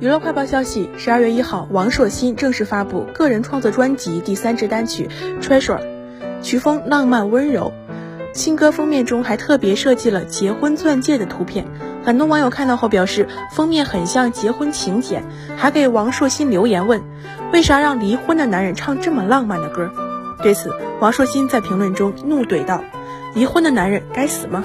娱乐快报消息十二月一号王硕新正式发布个人创作专辑第三支单曲 treasure 曲风浪漫温柔。新歌封面中还特别设计了结婚钻戒的图片很多网友看到后表示封面很像结婚请柬还给王硕新留言问为啥让离婚的男人唱这么浪漫的歌对此王硕新在评论中怒怼道离婚的男人该死吗？